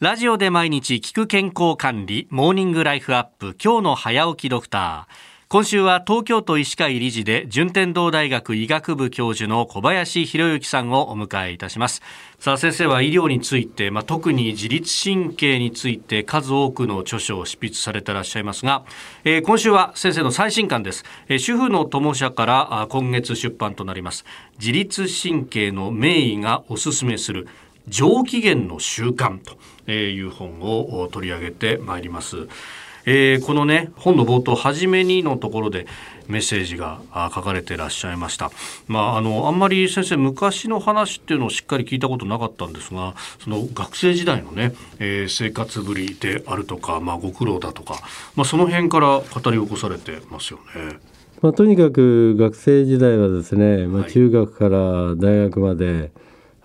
ラジオで毎日聞く健康管理、モーニングライフアップ、今日の早起きドクター。今週は東京都医師会理事で順天堂大学医学部教授の小林博之さんをお迎えいたします。さあ先生は医療について、まあ、特に自律神経について数多くの著書を執筆されてらっしゃいますが、えー、今週は先生の最新刊です、えー、主婦の友社から今月出版となります。自律神経の名医がおすすめする上機嫌の習慣という本を取り上げてまいります。えー、このね本の冒頭初めにのところでメッセージが書かれていらっしゃいました。まあ、あのあんまり先生昔の話っていうのをしっかり聞いたことなかったんですがその学生時代のね、えー、生活ぶりであるとか、まあ、ご苦労だとか、まあ、その辺から語り起こされてますよね。まあ、とにかく学生時代はですね、まあ、中学から大学まで、はい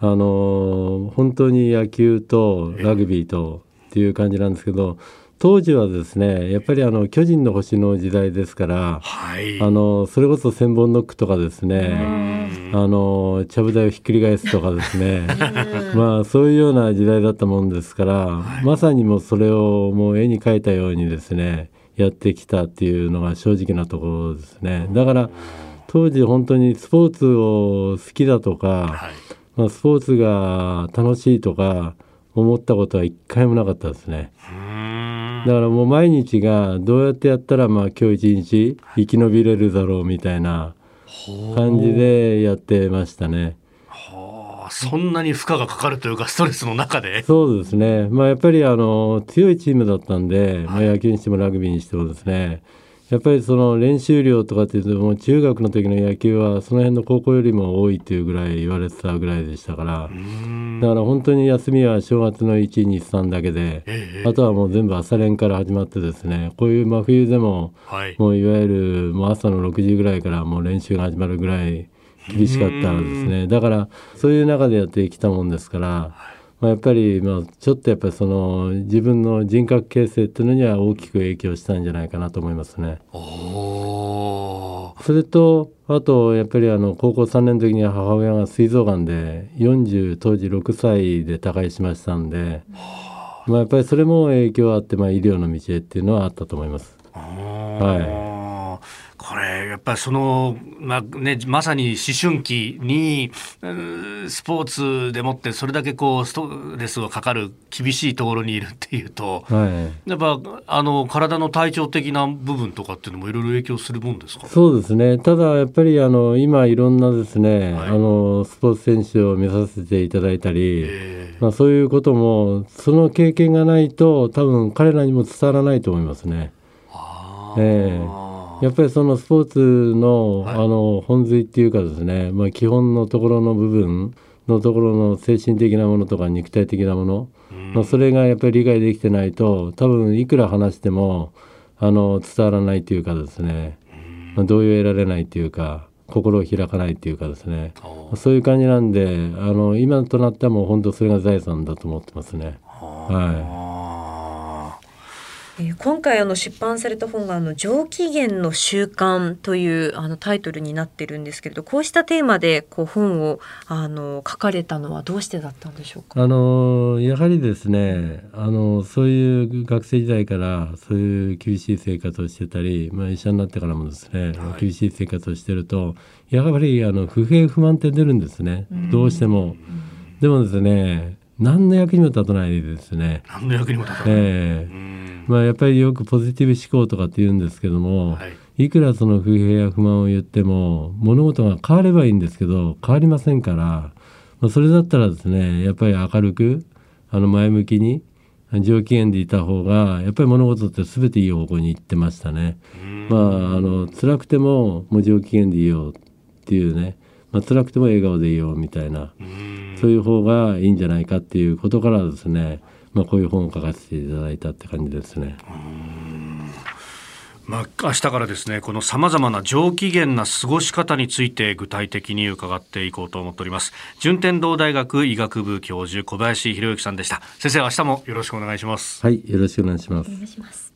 あの本当に野球とラグビーとっていう感じなんですけど、当時はですねやっぱりあの巨人の星の時代ですから、はい、あのそれこそ千本ノックとかですねあのちゃぶ台をひっくり返すとかですね まあそういうような時代だったもんですから、はい、まさにもうそれをもう絵に描いたようにですねやってきたっていうのが正直なところですね。だから当時本当にスポーツを好きだとか、はいまあ、スポーツが楽しいとか思ったことは一回もなかったですね。だからもう毎日がどうやってやったらまあ今日一日生き延びれるだろうみたいな感じでやってましたね。はあ、そんなに負荷がかかるというかストレスの中でそうですね。まあやっぱりあの強いチームだったんで、まあ、野球にしてもラグビーにしてもですね。やっぱりその練習量とかっていうともう中学の時の野球はその辺の高校よりも多いっていうぐらい言われてたぐらいでしたから。だから本当に休みは正月の123だけで、ええ、あとはもう全部朝練から始まってですねこういう真冬でも、はい、もういわゆるもう朝の6時ぐらいからもう練習が始まるぐらい厳しかったんですね。だからそういう中でやってきたもんですから。まあ、やっぱりまあちょっとやっぱりその自分の人格形成っていうのには大きく影響したんじゃないかなと思いますね。それとあとやっぱりあの高校3年の時には母親が膵臓がんで40当時6歳で他界しましたんで、まあ、やっぱりそれも影響あって、まあ、医療の道へっていうのはあったと思います。はいこれやっぱりその、まあね、まさに思春期にスポーツでもってそれだけこうストレスがかかる厳しいところにいるっていうと、はい、やっぱあの体の体調的な部分とかっていうのもいろいろ影響するもんですか？そうですね。ただやっぱりあの今いろんなですね、はい、あのスポーツ選手を目指させていただいたり、まあ、そういうこともその経験がないと多分彼らにも伝わらないと思いますね。えーやっぱりそのスポーツの,、あの本髄っていうかですね、まあ、基本のところの部分のところの精神的なものとか肉体的なもの、まあ、それがやっぱり理解できてないと多分いくら話してもあの伝わらないというかですね、まあ、同意を得られないというか心を開かないというかですね。そういう感じなんであの今となってはもう本当それが財産だと思ってますね。はいえー、今回あの出版された本があの上機嫌の習慣というあのタイトルになってるんですけれどこうしたテーマでこう本をあの書かれたのはどうしてだったんでしょうか？あのやはりですねあのそういう学生時代からそういう厳しい生活をしてたり、まあ、医者になってからもですね、はい、厳しい生活をしてるとやはりあの不平不満って出るんですね。どうしても。でもですね何の役にも立たないですね。何の役にも立たない。えーまあ、やっぱりよくポジティブ思考とかって言うんですけども、はい、いくらその不平や不満を言っても物事が変わればいいんですけど変わりませんから、まあ、それだったらですねやっぱり明るくあの前向きに上機嫌でいた方がやっぱり物事って全ていい方向に行ってましたね。まああの辛くてももう上機嫌でいいよっていうね、まあ、辛くても笑顔でいいよみたいなそういう方がいいんじゃないかっていうことからですねまあ、こういう本を書かせていただいたって感じですね。まあ、明日からですねこのさまざまな上機嫌な過ごし方について具体的に伺っていこうと思っております。順天堂大学医学部教授小林博之さんでした。先生明日もよろしくお願いします。はいよろしくお願いします。お願いします